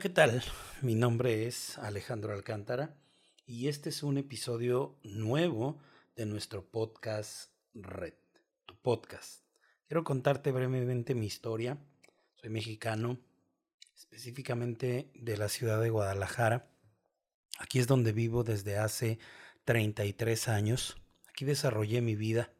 ¿qué tal? Mi nombre es Alejandro Alcántara y este es un episodio nuevo de nuestro podcast Red, tu podcast. Quiero contarte brevemente mi historia. Soy mexicano, específicamente de la ciudad de Guadalajara. Aquí es donde vivo desde hace 33 años. Aquí desarrollé mi vida.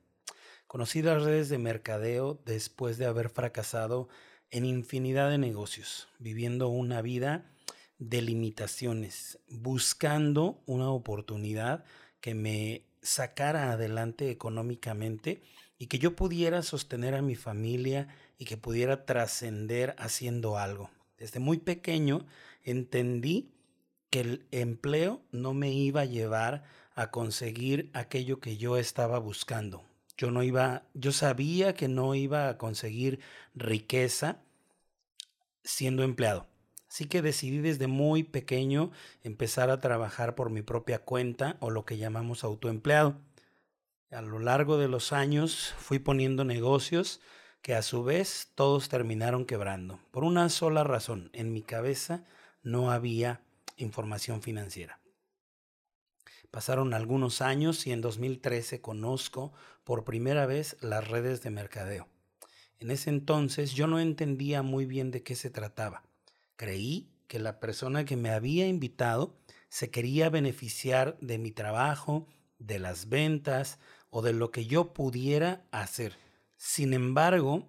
Conocí las redes de mercadeo después de haber fracasado en infinidad de negocios, viviendo una vida de limitaciones, buscando una oportunidad que me sacara adelante económicamente y que yo pudiera sostener a mi familia y que pudiera trascender haciendo algo. Desde muy pequeño entendí que el empleo no me iba a llevar a conseguir aquello que yo estaba buscando. Yo no iba, yo sabía que no iba a conseguir riqueza siendo empleado. Así que decidí desde muy pequeño empezar a trabajar por mi propia cuenta o lo que llamamos autoempleado. A lo largo de los años fui poniendo negocios que a su vez todos terminaron quebrando. Por una sola razón, en mi cabeza no había información financiera. Pasaron algunos años y en 2013 conozco por primera vez las redes de mercadeo. En ese entonces yo no entendía muy bien de qué se trataba. Creí que la persona que me había invitado se quería beneficiar de mi trabajo, de las ventas o de lo que yo pudiera hacer. Sin embargo,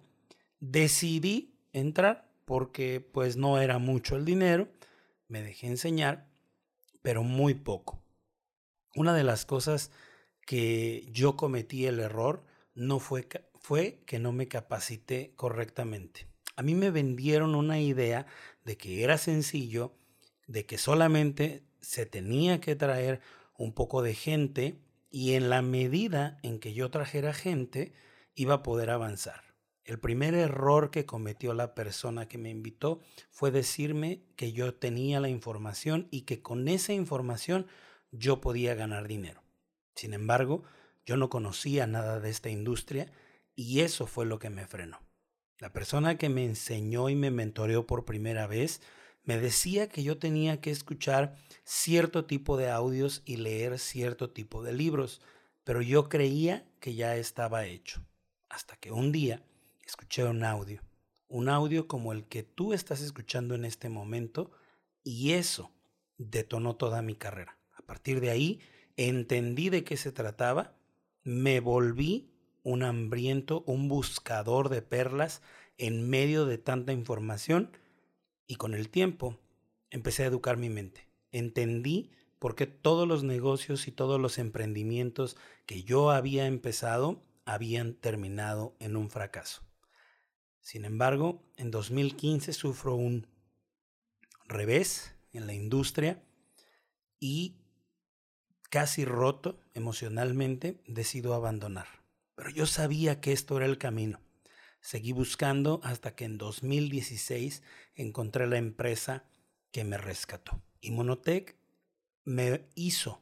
decidí entrar porque pues no era mucho el dinero, me dejé enseñar, pero muy poco. Una de las cosas que yo cometí el error no fue, fue que no me capacité correctamente. A mí me vendieron una idea de que era sencillo, de que solamente se tenía que traer un poco de gente y en la medida en que yo trajera gente iba a poder avanzar. El primer error que cometió la persona que me invitó fue decirme que yo tenía la información y que con esa información yo podía ganar dinero. Sin embargo, yo no conocía nada de esta industria y eso fue lo que me frenó. La persona que me enseñó y me mentoreó por primera vez me decía que yo tenía que escuchar cierto tipo de audios y leer cierto tipo de libros, pero yo creía que ya estaba hecho. Hasta que un día escuché un audio, un audio como el que tú estás escuchando en este momento, y eso detonó toda mi carrera. Partir de ahí entendí de qué se trataba, me volví un hambriento, un buscador de perlas en medio de tanta información y con el tiempo empecé a educar mi mente. Entendí por qué todos los negocios y todos los emprendimientos que yo había empezado habían terminado en un fracaso. Sin embargo, en 2015 sufro un revés en la industria y casi roto emocionalmente, decido abandonar. Pero yo sabía que esto era el camino. Seguí buscando hasta que en 2016 encontré la empresa que me rescató. Y Monotech me hizo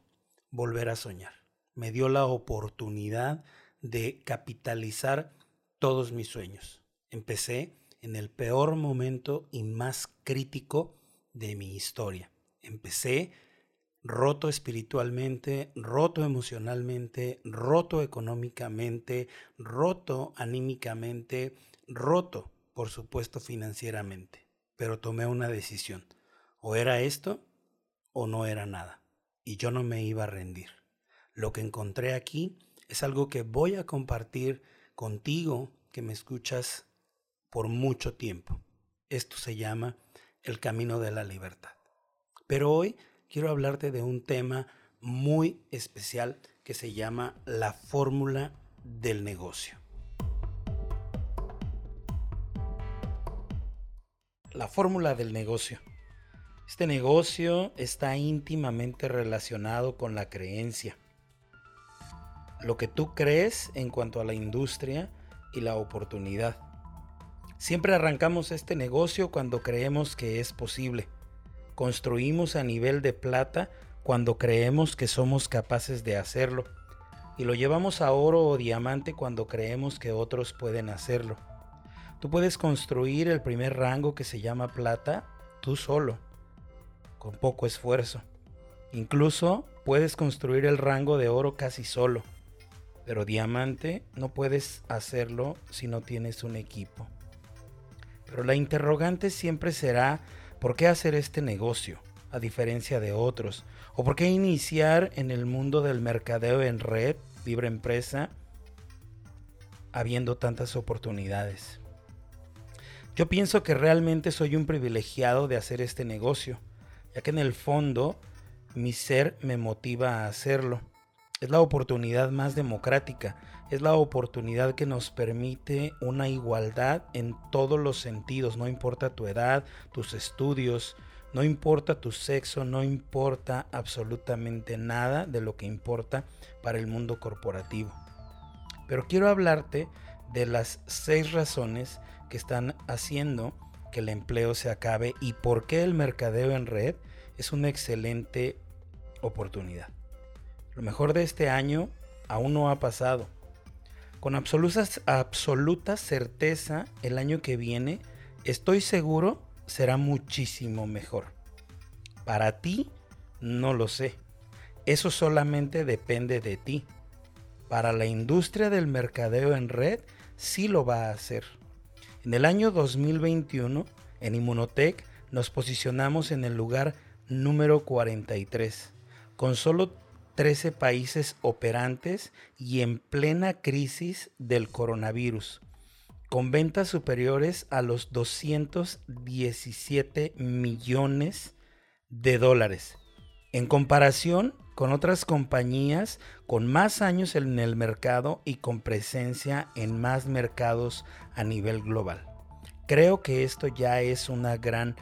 volver a soñar. Me dio la oportunidad de capitalizar todos mis sueños. Empecé en el peor momento y más crítico de mi historia. Empecé roto espiritualmente, roto emocionalmente, roto económicamente, roto anímicamente, roto, por supuesto, financieramente. Pero tomé una decisión. O era esto o no era nada. Y yo no me iba a rendir. Lo que encontré aquí es algo que voy a compartir contigo que me escuchas por mucho tiempo. Esto se llama el camino de la libertad. Pero hoy quiero hablarte de un tema muy especial que se llama la fórmula del negocio. La fórmula del negocio. Este negocio está íntimamente relacionado con la creencia. Lo que tú crees en cuanto a la industria y la oportunidad. Siempre arrancamos este negocio cuando creemos que es posible construimos a nivel de plata cuando creemos que somos capaces de hacerlo y lo llevamos a oro o diamante cuando creemos que otros pueden hacerlo. Tú puedes construir el primer rango que se llama plata tú solo, con poco esfuerzo. Incluso puedes construir el rango de oro casi solo, pero diamante no puedes hacerlo si no tienes un equipo. Pero la interrogante siempre será, ¿por qué hacer este negocio? a diferencia de otros? ¿O por qué iniciar en el mundo del mercadeo en red, libre empresa, habiendo tantas oportunidades? Yo pienso que realmente soy un privilegiado de hacer este negocio, ya que en el fondo mi ser me motiva a hacerlo. Es la oportunidad más democrática, es la oportunidad que nos permite una igualdad en todos los sentidos, no importa tu edad, tus estudios, no importa tu sexo, no importa absolutamente nada de lo que importa para el mundo corporativo. Pero quiero hablarte de las seis razones que están haciendo que el empleo se acabe y por qué el mercadeo en red es una excelente oportunidad. Lo mejor de este año aún no ha pasado. Con absoluta, certeza, el año que viene, estoy seguro, será muchísimo mejor. Para ti, no lo sé. Eso solamente depende de ti. Para la industria del mercadeo en red, sí lo va a hacer. En el año 2021, en Inmunotech, nos posicionamos en el lugar número 43, con solo 13 países operantes y en plena crisis del coronavirus, con ventas superiores a los 217 millones de dólares. En comparación con otras compañías con más años en el mercado y con presencia en más mercados a nivel global. Creo que esto ya es una gran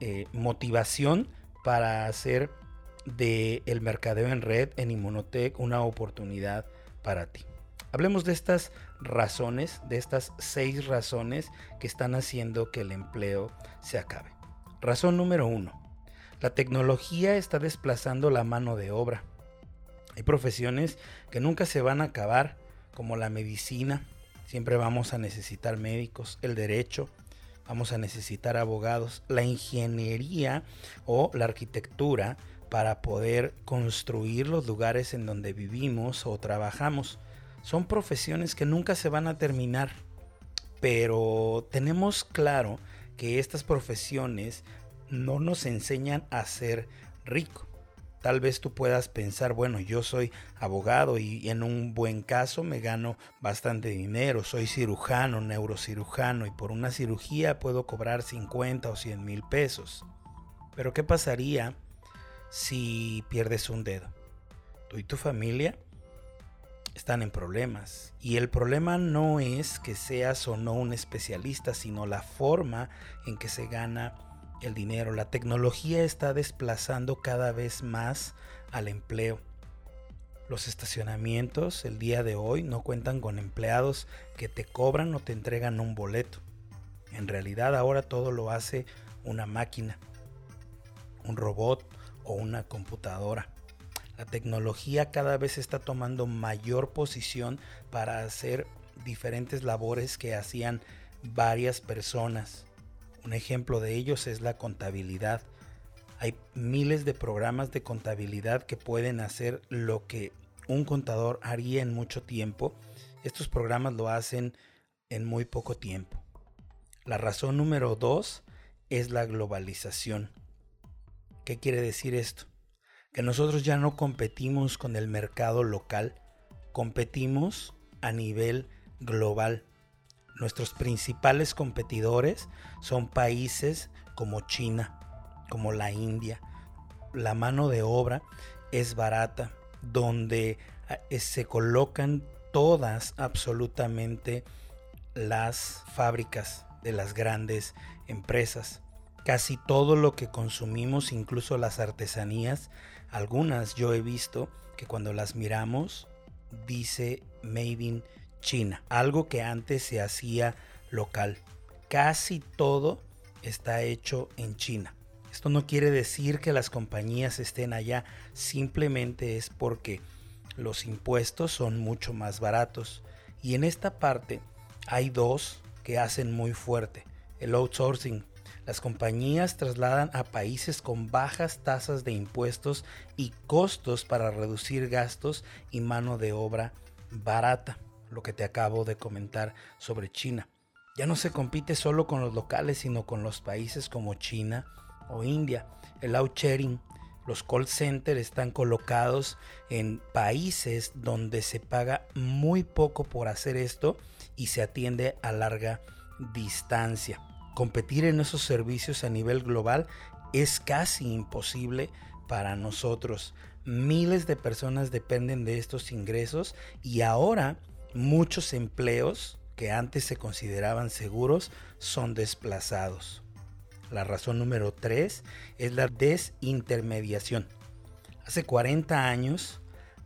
eh, motivación para hacer del el mercadeo en red en Inmunotech una oportunidad para ti. Hablemos de estas razones, de estas seis razones que están haciendo que el empleo se acabe. Razón número uno la tecnología está desplazando la mano de obra. Hay profesiones que nunca se van a acabar, como la medicina. Siempre vamos a necesitar médicos, el derecho, vamos a necesitar abogados, la ingeniería o la arquitectura para poder construir los lugares en donde vivimos o trabajamos. Son profesiones que nunca se van a terminar, pero tenemos claro que estas profesiones no nos enseñan a ser rico. Tal vez tú puedas pensar, bueno, yo soy abogado y en un buen caso me gano bastante dinero, soy cirujano, neurocirujano y por una cirugía puedo cobrar 50 o 100 mil pesos. Pero ¿qué pasaría si pierdes un dedo? Tú y tu familia están en problemas. Y el problema no es que seas o no un especialista, sino la forma en que se gana el dinero. La tecnología está desplazando cada vez más al empleo. Los estacionamientos el día de hoy no cuentan con empleados que te cobran o te entregan un boleto. En realidad ahora todo lo hace una máquina, un robot o una computadora. La tecnología cada vez está tomando mayor posición para hacer diferentes labores que hacían varias personas un ejemplo de ellos es la contabilidad. Hay miles de programas de contabilidad que pueden hacer lo que un contador haría en mucho tiempo. Estos programas lo hacen en muy poco tiempo. La razón número dos es la globalización. ¿Qué quiere decir esto? Que nosotros ya no competimos con el mercado local, competimos a nivel global. Nuestros principales competidores son países como China, como la India. La mano de obra es barata, donde eh, se colocan todas absolutamente las fábricas de las grandes empresas. Casi todo lo que consumimos, incluso las artesanías, algunas yo he visto que cuando las miramos dice Made in China, algo que antes se hacía local. Casi todo está hecho en China. Esto no quiere decir que las compañías estén allá, simplemente es porque los impuestos son mucho más baratos. Y en esta parte hay dos que hacen muy fuerte. El outsourcing, Las compañías trasladan a países con bajas tasas de impuestos y costos para reducir gastos y mano de obra barata, lo que te acabo de comentar sobre China. Ya no se compite solo con los locales, sino con los países como China o India. El outsharing, los call centers están colocados en países donde se paga muy poco por hacer esto y se atiende a larga distancia competir en esos servicios a nivel global es casi imposible para nosotros. Miles de personas dependen de estos ingresos y ahora muchos empleos que antes se consideraban seguros son desplazados. La razón número 3 es la desintermediación. Hace 40 años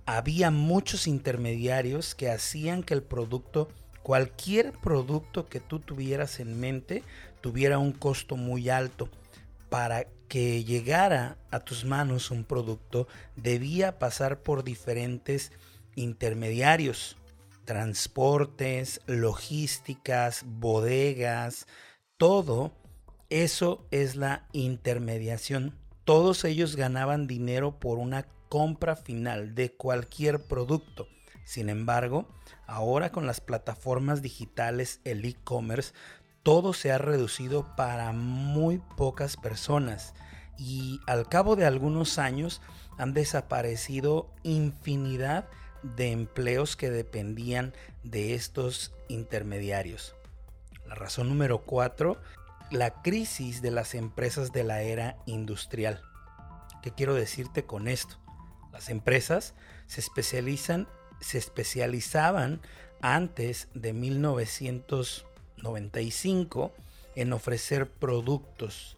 había muchos intermediarios que hacían que el producto, cualquier producto que tú tuvieras en mente, tuviera un costo muy alto. Para que llegara a tus manos un producto, debía pasar por diferentes intermediarios, transportes, logísticas, bodegas, todo eso es la intermediación. Todos ellos ganaban dinero por una compra final de cualquier producto. Sin embargo, ahora con las plataformas digitales, el e-commerce, todo se ha reducido para muy pocas personas y al cabo de algunos años han desaparecido infinidad de empleos que dependían de estos intermediarios. La razón número cuatro, la crisis de las empresas de la era industrial. ¿Qué quiero decirte con esto? Las empresas se especializan, se especializaban antes de 1900 95 en ofrecer productos.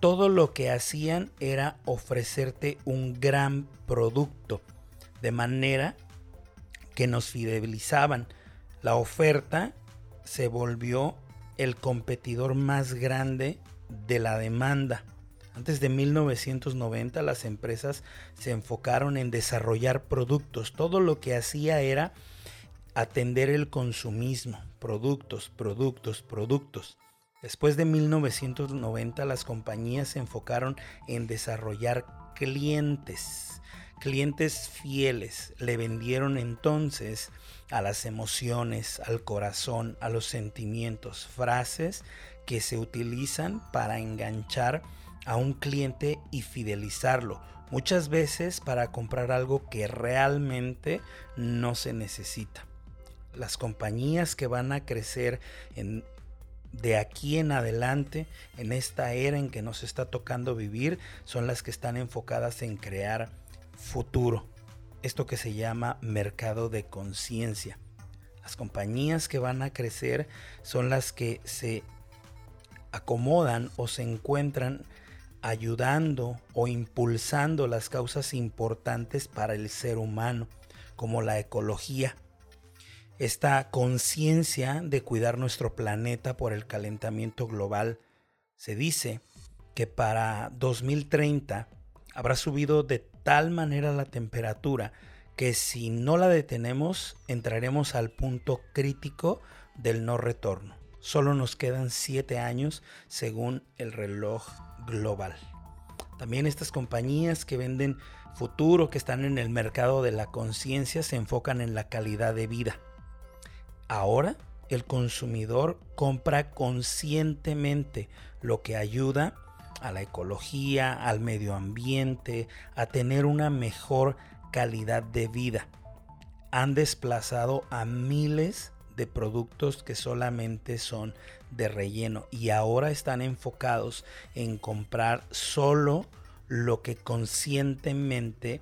Todo lo que hacían era ofrecerte un gran producto, de manera que nos fidelizaban. La oferta se volvió el competidor más grande de la demanda. Antes de 1990 las empresas se enfocaron en desarrollar productos. Todo lo que hacía era atender el consumismo, productos, productos, productos. Después de 1990 las compañías se enfocaron en desarrollar clientes, clientes fieles. Le vendieron entonces a las emociones, al corazón, a los sentimientos, frases que se utilizan para enganchar a un cliente y fidelizarlo. Muchas veces para comprar algo que realmente no se necesita las compañías que van a crecer en, de aquí en adelante, en esta era en que nos está tocando vivir, son las que están enfocadas en crear futuro. Esto que se llama mercado de conciencia. Las compañías que van a crecer son las que se acomodan o se encuentran ayudando o impulsando las causas importantes para el ser humano, como la ecología, esta conciencia de cuidar nuestro planeta por el calentamiento global. Se dice que para 2030 habrá subido de tal manera la temperatura que si no la detenemos entraremos al punto crítico del no retorno. Solo nos quedan 7 años según el reloj global. También estas compañías que venden futuro, que están en el mercado de la conciencia, se enfocan en la calidad de vida. Ahora el consumidor compra conscientemente lo que ayuda a la ecología, al medio ambiente, a tener una mejor calidad de vida. Han desplazado a miles de productos que solamente son de relleno y ahora están enfocados en comprar solo lo que conscientemente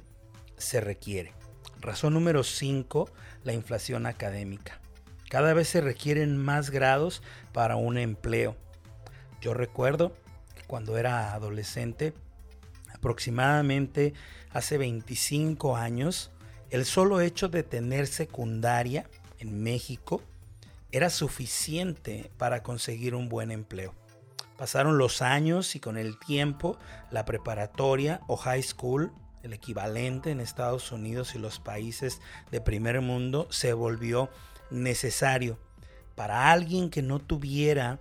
se requiere. Razón número 5, la inflación académica. Cada vez se requieren más grados para un empleo. Yo recuerdo que cuando era adolescente, aproximadamente hace 25 años, el solo hecho de tener secundaria en México era suficiente para conseguir un buen empleo. Pasaron los años y con el tiempo la preparatoria o high school, el equivalente en Estados Unidos y los países de primer mundo, se volvió necesario para alguien que no tuviera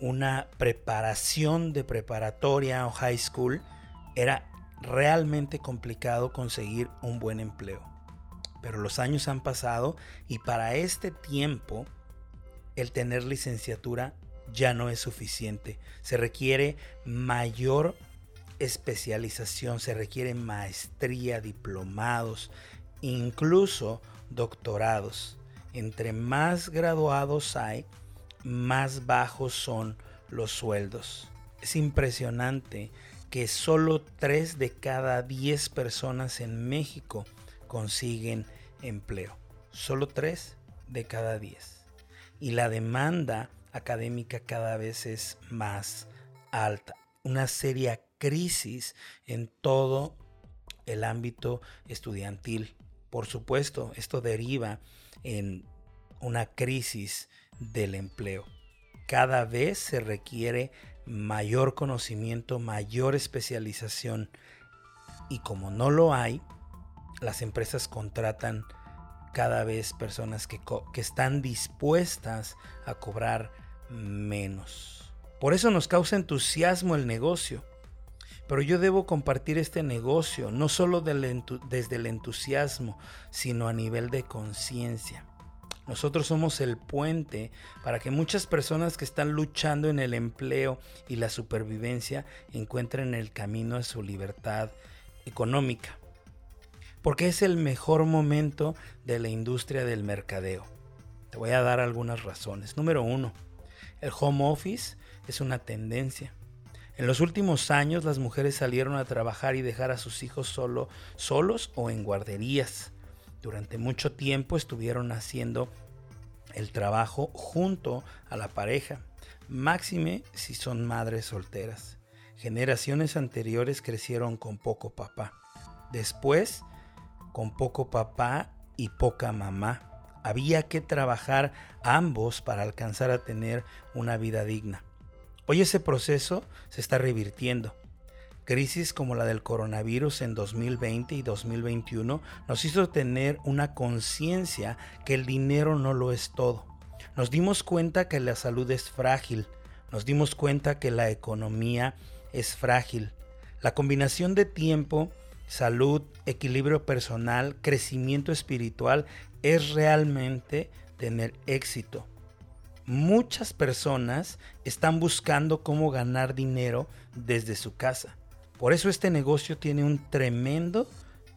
una preparación de preparatoria o high school, era realmente complicado conseguir un buen empleo. Pero los años han pasado y para este tiempo el tener licenciatura ya no es suficiente. Se requiere mayor especialización, se requiere maestría, diplomados, incluso doctorados. Entre más graduados hay, más bajos son los sueldos. Es impresionante que solo 3 de cada 10 personas en México consiguen empleo. Solo 3 de cada 10. Y la demanda académica cada vez es más alta. Una seria crisis en todo el ámbito estudiantil. Por supuesto, esto deriva en una crisis del empleo. Cada vez se requiere mayor conocimiento, mayor especialización y como no lo hay, las empresas contratan cada vez personas que, que están dispuestas a cobrar menos. Por eso nos causa entusiasmo el negocio. Pero yo debo compartir este negocio no solo desde el entusiasmo, sino a nivel de conciencia. Nosotros somos el puente para que muchas personas que están luchando en el empleo y la supervivencia encuentren el camino a su libertad económica. Porque es el mejor momento de la industria del mercadeo. Te voy a dar algunas razones. Número uno, el home office es una tendencia. En los últimos años las mujeres salieron a trabajar y dejar a sus hijos solo, solos o en guarderías. Durante mucho tiempo estuvieron haciendo el trabajo junto a la pareja, máxime si son madres solteras. Generaciones anteriores crecieron con poco papá. Después, con poco papá y poca mamá. Había que trabajar ambos para alcanzar a tener una vida digna. Hoy ese proceso se está revirtiendo. Crisis como la del coronavirus en 2020 y 2021 nos hizo tener una conciencia que el dinero no lo es todo. Nos dimos cuenta que la salud es frágil, nos dimos cuenta que la economía es frágil. La combinación de tiempo, salud, equilibrio personal, crecimiento espiritual es realmente tener éxito muchas personas están buscando cómo ganar dinero desde su casa. Por eso este negocio tiene un tremendo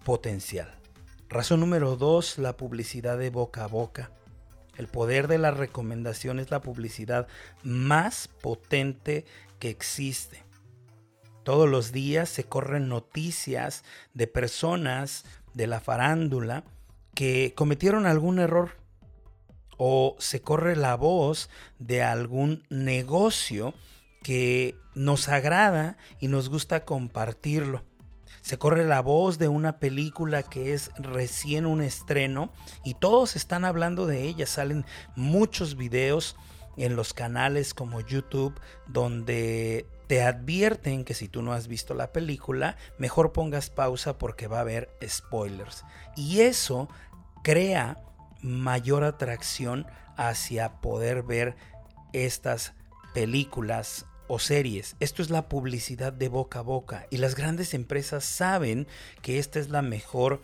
potencial. Razón número dos, la publicidad de boca a boca. El poder de la recomendación es la publicidad más potente que existe. Todos los días se corren noticias de personas de la farándula que cometieron algún error o se corre la voz de algún negocio que nos agrada y nos gusta compartirlo. Se corre la voz de una película que es recién un estreno y todos están hablando de ella. Salen muchos videos en los canales como YouTube donde te advierten que si tú no has visto la película, mejor pongas pausa porque va a haber spoilers. Y eso crea mayor atracción hacia poder ver estas películas o series. Esto es la publicidad de boca a boca y las grandes empresas saben que esta es la mejor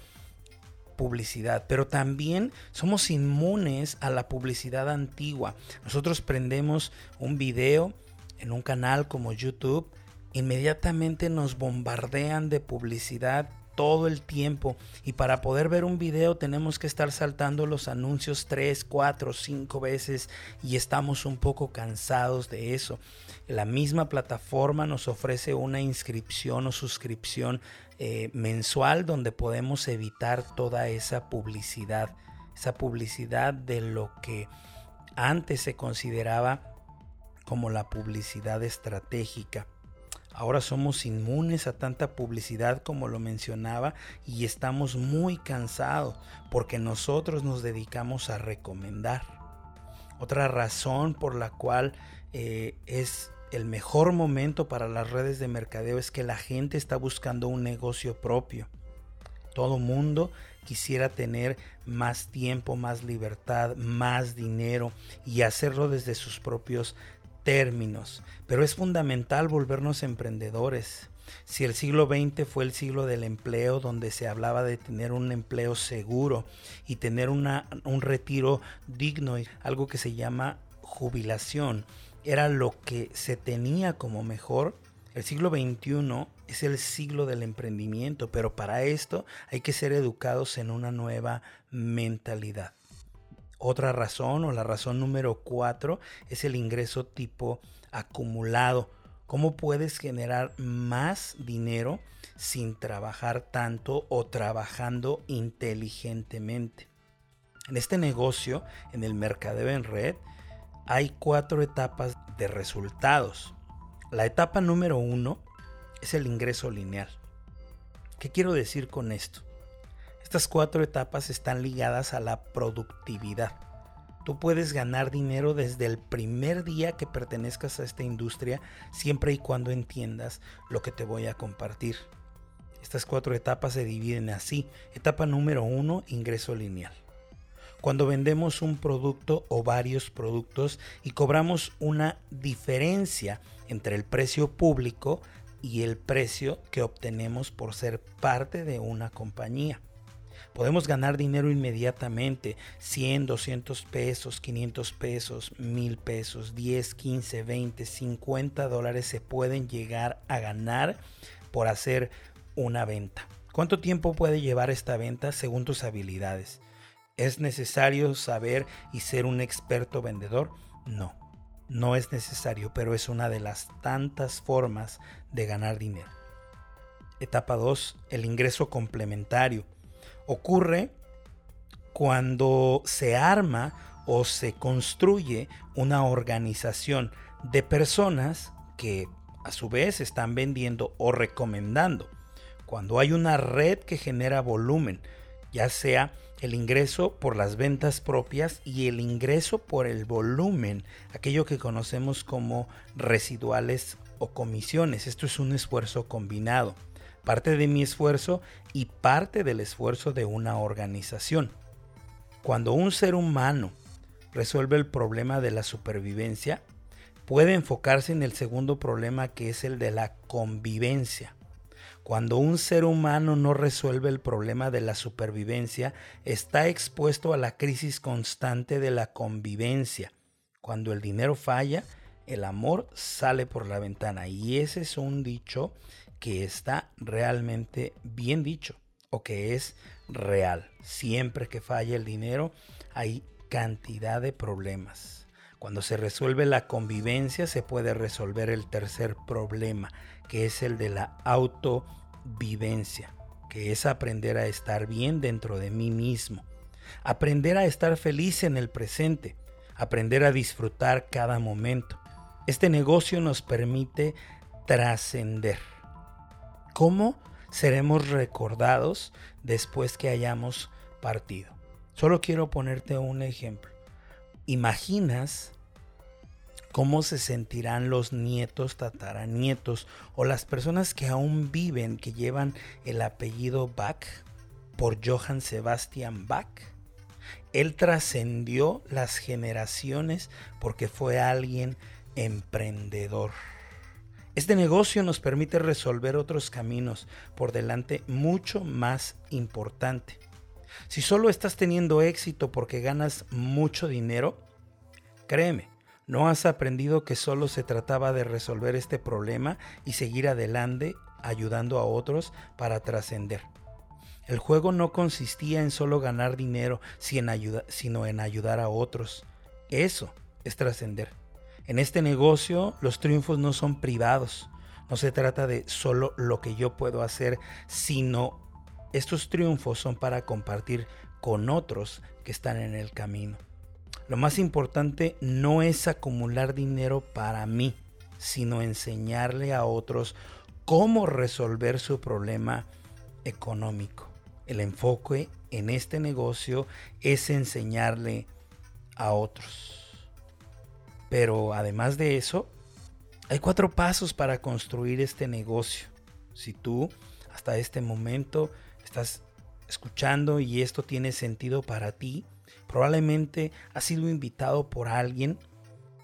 publicidad, pero también somos inmunes a la publicidad antigua. Nosotros prendemos un video en un canal como YouTube, inmediatamente nos bombardean de publicidad todo el tiempo y para poder ver un video tenemos que estar saltando los anuncios 3, 4, 5 veces y estamos un poco cansados de eso. La misma plataforma nos ofrece una inscripción o suscripción eh, mensual donde podemos evitar toda esa publicidad, esa publicidad de lo que antes se consideraba como la publicidad estratégica. Ahora somos inmunes a tanta publicidad como lo mencionaba y estamos muy cansados porque nosotros nos dedicamos a recomendar. Otra razón por la cual eh, es el mejor momento para las redes de mercadeo es que la gente está buscando un negocio propio. Todo mundo quisiera tener más tiempo, más libertad, más dinero y hacerlo desde sus propios términos, pero es fundamental volvernos emprendedores. Si el siglo XX fue el siglo del empleo, donde se hablaba de tener un empleo seguro y tener un retiro digno, algo que se llama jubilación, era lo que se tenía como mejor, el siglo XXI es el siglo del emprendimiento, pero para esto hay que ser educados en una nueva mentalidad. Otra razón o la razón número cuatro es el ingreso tipo acumulado. ¿Cómo puedes generar más dinero sin trabajar tanto o trabajando inteligentemente? En este negocio, en el mercadeo en red, hay cuatro etapas de resultados. La etapa número uno es el ingreso lineal. ¿Qué quiero decir con esto? Estas cuatro etapas están ligadas a la productividad. Tú puedes ganar dinero desde el primer día que pertenezcas a esta industria, siempre y cuando entiendas lo que te voy a compartir. Estas cuatro etapas se dividen así. Etapa número uno, ingreso lineal. Cuando vendemos un producto o varios productos y cobramos una diferencia entre el precio público y el precio que obtenemos por ser parte de una compañía. Podemos ganar dinero inmediatamente, 100, 200 pesos, 500 pesos, 1000 pesos, 10, 15, 20, 50 dólares se pueden llegar a ganar por hacer una venta. ¿Cuánto tiempo puede llevar esta venta según tus habilidades? ¿Es necesario saber y ser un experto vendedor? No, no es necesario, pero es una de las tantas formas de ganar dinero. Etapa 2. El ingreso complementario ocurre cuando se arma o se construye una organización de personas que a su vez están vendiendo o recomendando. Cuando hay una red que genera volumen, ya sea el ingreso por las ventas propias y el ingreso por el volumen, aquello que conocemos como residuales o comisiones. Esto es un esfuerzo combinado parte de mi esfuerzo y parte del esfuerzo de una organización. Cuando un ser humano resuelve el problema de la supervivencia, puede enfocarse en el segundo problema que es el de la convivencia. Cuando un ser humano no resuelve el problema de la supervivencia, está expuesto a la crisis constante de la convivencia. Cuando el dinero falla, el amor sale por la ventana. Y ese es un dicho que está realmente bien dicho o que es real. Siempre que falla el dinero hay cantidad de problemas. Cuando se resuelve la convivencia se puede resolver el tercer problema, que es el de la autovivencia, que es aprender a estar bien dentro de mí mismo, aprender a estar feliz en el presente, aprender a disfrutar cada momento. Este negocio nos permite trascender ¿Cómo seremos recordados después que hayamos partido? Solo quiero ponerte un ejemplo. ¿Imaginas cómo se sentirán los nietos, tataranietos o las personas que aún viven, que llevan el apellido Bach por Johann Sebastian Bach? Él trascendió las generaciones porque fue alguien emprendedor. Este negocio nos permite resolver otros caminos por delante mucho más importante. Si solo estás teniendo éxito porque ganas mucho dinero, créeme, no has aprendido que solo se trataba de resolver este problema y seguir adelante ayudando a otros para trascender. El juego no consistía en solo ganar dinero, sino en ayudar a otros. Eso es trascender. En este negocio los triunfos no son privados. No se trata de solo lo que yo puedo hacer, sino estos triunfos son para compartir con otros que están en el camino. Lo más importante no es acumular dinero para mí, sino enseñarle a otros cómo resolver su problema económico. El enfoque en este negocio es enseñarle a otros. Pero además de eso, hay cuatro pasos para construir este negocio. Si tú hasta este momento estás escuchando y esto tiene sentido para ti, probablemente has sido invitado por alguien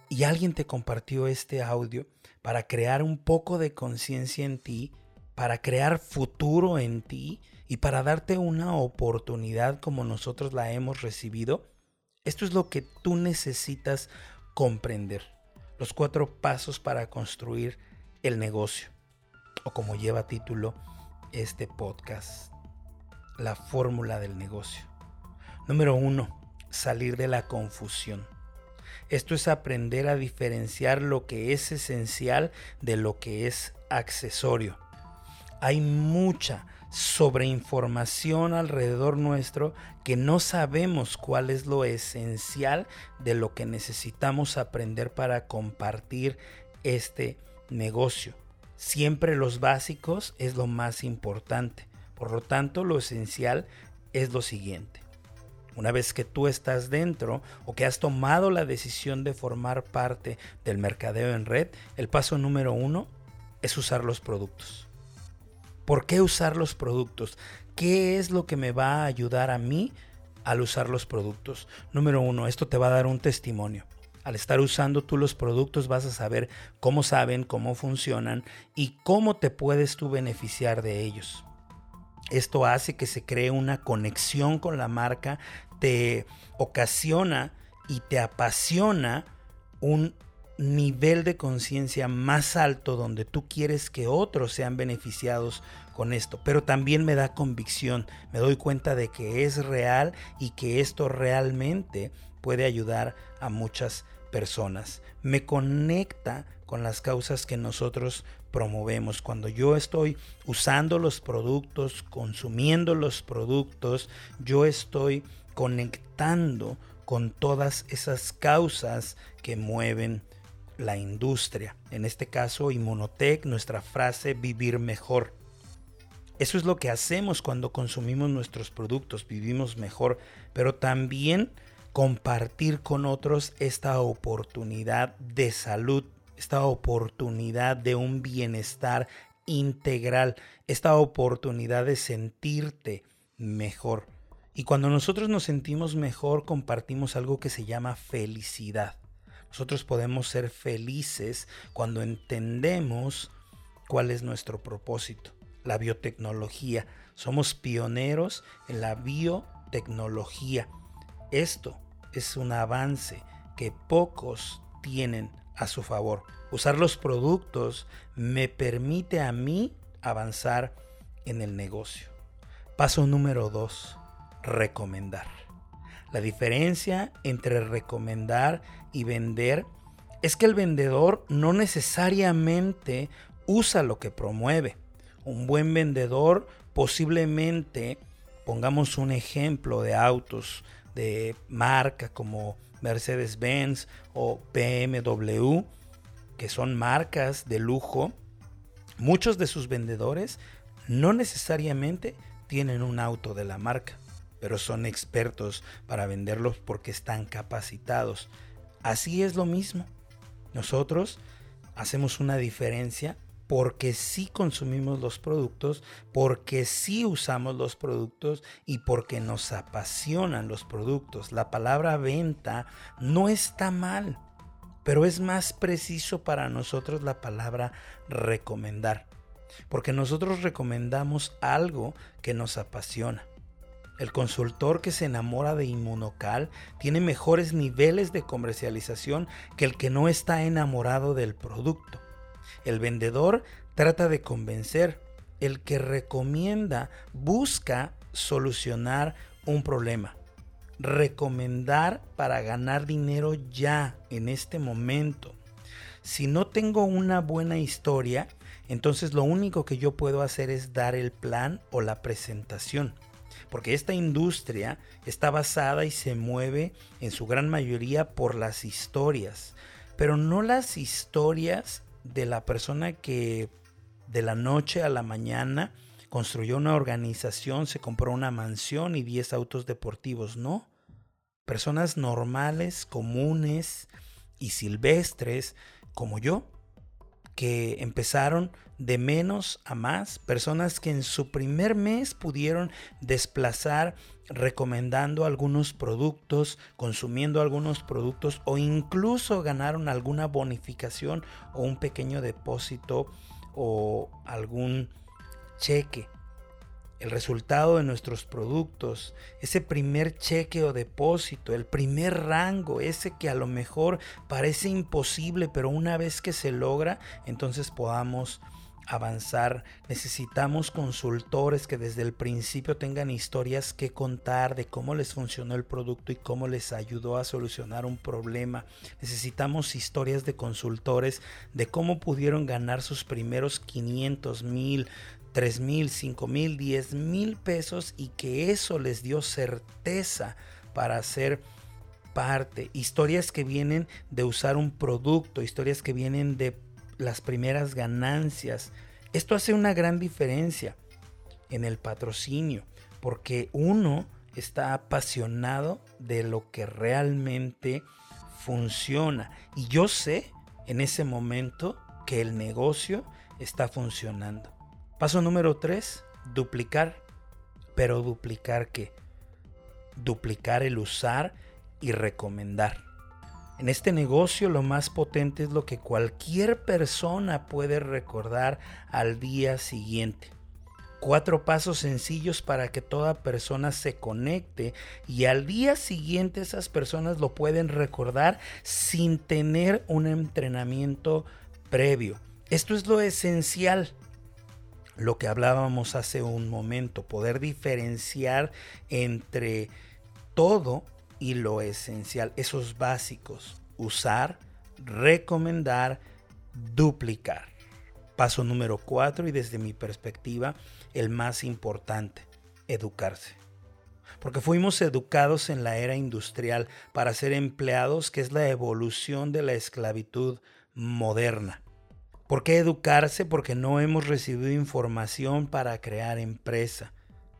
y alguien te compartió este audio para crear un poco de conciencia en ti, para crear futuro en ti y para darte una oportunidad como nosotros la hemos recibido, esto es lo que tú necesitas comprender. Los cuatro pasos para construir el negocio. O como lleva título este podcast, la fórmula del negocio. Número uno, salir de la confusión. Esto es aprender a diferenciar lo que es esencial de lo que es accesorio. Hay mucha sobreinformación alrededor nuestro que no sabemos cuál es lo esencial de lo que necesitamos aprender para compartir este negocio. Siempre los básicos es lo más importante. Por lo tanto, lo esencial es lo siguiente. Una vez que tú estás dentro o que has tomado la decisión de formar parte del mercadeo en red, el paso número uno es usar los productos. ¿Por qué usar los productos? ¿Qué es lo que me va a ayudar a mí al usar los productos? Número uno, esto te va a dar un testimonio. Al estar usando tú los productos vas a saber cómo saben, cómo funcionan y cómo te puedes tú beneficiar de ellos. Esto hace que se cree una conexión con la marca, te ocasiona y te apasiona un nivel de conciencia más alto donde tú quieres que otros sean beneficiados con esto, pero también me da convicción, me doy cuenta de que es real y que esto realmente puede ayudar a muchas personas. Me conecta con las causas que nosotros promovemos. Cuando yo estoy usando los productos, consumiendo los productos, yo estoy conectando con todas esas causas que mueven la industria. En este caso, Inmunotech, nuestra frase vivir mejor. Eso es lo que hacemos cuando consumimos nuestros productos, vivimos mejor, pero también compartir con otros esta oportunidad de salud esta oportunidad de un bienestar integral, esta oportunidad de sentirte mejor. Y cuando nosotros nos sentimos mejor, compartimos algo que se llama felicidad. Nosotros podemos ser felices cuando entendemos cuál es nuestro propósito, la biotecnología. Somos pioneros en la biotecnología. Esto es un avance que pocos tienen a su favor. Usar los productos me permite a mí avanzar en el negocio. Paso número 2. Recomendar. La diferencia entre recomendar y vender es que el vendedor no necesariamente usa lo que promueve. Un buen vendedor posiblemente, pongamos un ejemplo de autos de marca como Mercedes-Benz o BMW, que son marcas de lujo, muchos de sus vendedores no necesariamente tienen un auto de la marca, pero son expertos para venderlos porque están capacitados. Así es lo mismo. Nosotros hacemos una diferencia porque sí consumimos los productos, porque sí usamos los productos y porque nos apasionan los productos. La palabra venta no está mal, pero es más preciso para nosotros la palabra recomendar, porque nosotros recomendamos algo que nos apasiona. El consultor que se enamora de Inmunocal tiene mejores niveles de comercialización que el que no está enamorado del producto. El vendedor trata de convencer. El que recomienda busca solucionar un problema. Recomendar para ganar dinero ya, en este momento. Si no tengo una buena historia, entonces lo único que yo puedo hacer es dar el plan o la presentación. Porque esta industria está basada y se mueve en su gran mayoría por las historias. Pero no las historias de la persona que de la noche a la mañana construyó una organización, se compró una mansión y 10 autos deportivos, no. Personas normales, comunes y silvestres como yo, que empezaron de menos a más, personas que en su primer mes pudieron desplazar recomendando algunos productos, consumiendo algunos productos o incluso ganaron alguna bonificación o un pequeño depósito o algún cheque el resultado de nuestros productos, ese primer cheque o depósito, el primer rango, ese que a lo mejor parece imposible, pero una vez que se logra, entonces podamos avanzar. Necesitamos consultores que desde el principio tengan historias que contar de cómo les funcionó el producto y cómo les ayudó a solucionar un problema. Necesitamos historias de consultores de cómo pudieron ganar sus primeros 500 mil, 3 mil, 5 mil, 10 mil pesos y que eso les dio certeza para hacer parte. Historias que vienen de usar un producto, historias que vienen de las primeras ganancias. Esto hace una gran diferencia en el patrocinio porque uno está apasionado de lo que realmente funciona. Y yo sé en ese momento que el negocio está funcionando. Paso número 3, duplicar. Pero duplicar qué? Duplicar el usar y recomendar. En este negocio lo más potente es lo que cualquier persona puede recordar al día siguiente. Cuatro pasos sencillos para que toda persona se conecte y al día siguiente esas personas lo pueden recordar sin tener un entrenamiento previo. Esto es lo esencial lo que hablábamos hace un momento, poder diferenciar entre todo y lo esencial, esos básicos, usar, recomendar, duplicar. Paso número cuatro y desde mi perspectiva el más importante, educarse. Porque fuimos educados en la era industrial para ser empleados, que es la evolución de la esclavitud moderna. ¿Por qué educarse? Porque no hemos recibido información para crear empresa.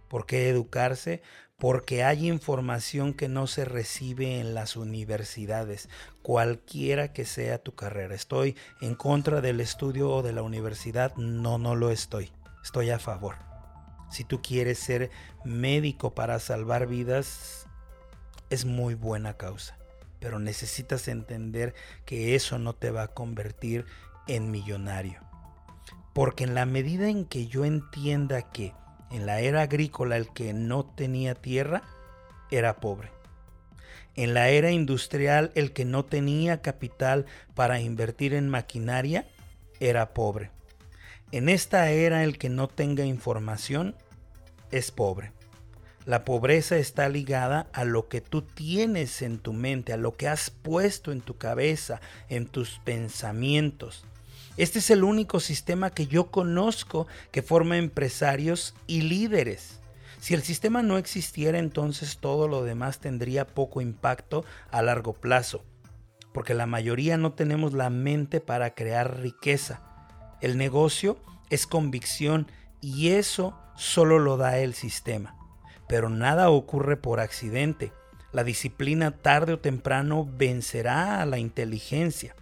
¿Por qué educarse? Porque hay información que no se recibe en las universidades, cualquiera que sea tu carrera. ¿Estoy en contra del estudio o de la universidad? No, no lo estoy. Estoy a favor. Si tú quieres ser médico para salvar vidas, es muy buena causa. Pero necesitas entender que eso no te va a convertir en millonario. Porque en la medida en que yo entienda que en la era agrícola el que no tenía tierra era pobre. En la era industrial el que no tenía capital para invertir en maquinaria era pobre. En esta era el que no tenga información es pobre. La pobreza está ligada a lo que tú tienes en tu mente, a lo que has puesto en tu cabeza, en tus pensamientos. Este es el único sistema que yo conozco que forma empresarios y líderes. Si el sistema no existiera, entonces todo lo demás tendría poco impacto a largo plazo, porque la mayoría no tenemos la mente para crear riqueza. El negocio es convicción y eso solo lo da el sistema. Pero nada ocurre por accidente. La disciplina tarde o temprano vencerá a la inteligencia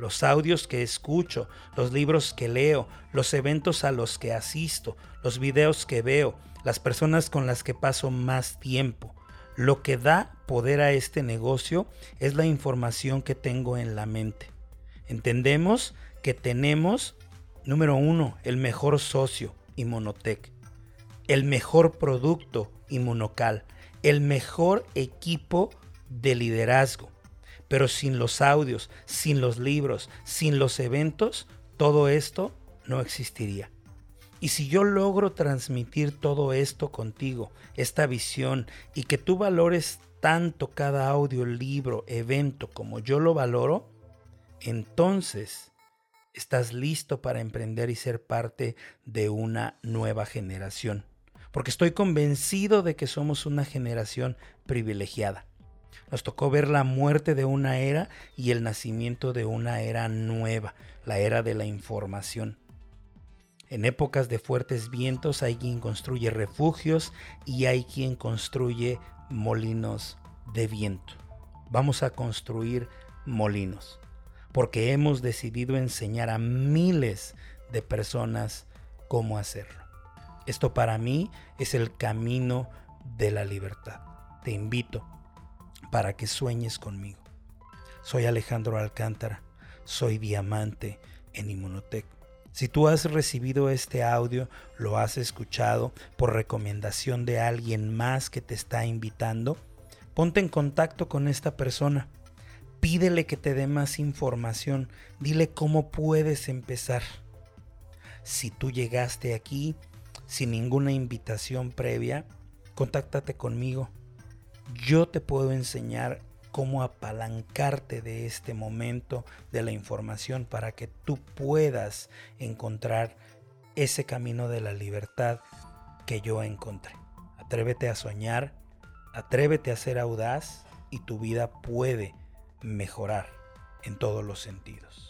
los audios que escucho, los libros que leo, los eventos a los que asisto, los videos que veo, las personas con las que paso más tiempo. Lo que da poder a este negocio es la información que tengo en la mente. Entendemos que tenemos, número uno, el mejor socio, Inmunotech, el mejor producto, Inmunocal, el mejor equipo de liderazgo, pero sin los audios, sin los libros, sin los eventos, todo esto no existiría. Y si yo logro transmitir todo esto contigo, esta visión, y que tú valores tanto cada audio, libro, evento como yo lo valoro, entonces estás listo para emprender y ser parte de una nueva generación. Porque estoy convencido de que somos una generación privilegiada. Nos tocó ver la muerte de una era y el nacimiento de una era nueva, la era de la información. En épocas de fuertes vientos hay quien construye refugios y hay quien construye molinos de viento. Vamos a construir molinos. porque hemos decidido enseñar a miles de personas cómo hacerlo. Esto para mí es el camino de la libertad. Te invito para que sueñes conmigo. Soy Alejandro Alcántara, soy diamante en Inmunotech. Si tú has recibido este audio, lo has escuchado por recomendación de alguien más que te está invitando, ponte en contacto con esta persona. Pídele que te dé más información. Dile cómo puedes empezar. Si tú llegaste aquí sin ninguna invitación previa, contáctate conmigo. Yo te puedo enseñar cómo apalancarte de este momento de la información para que tú puedas encontrar ese camino de la libertad que yo encontré. Atrévete a soñar, atrévete a ser audaz y tu vida puede mejorar en todos los sentidos.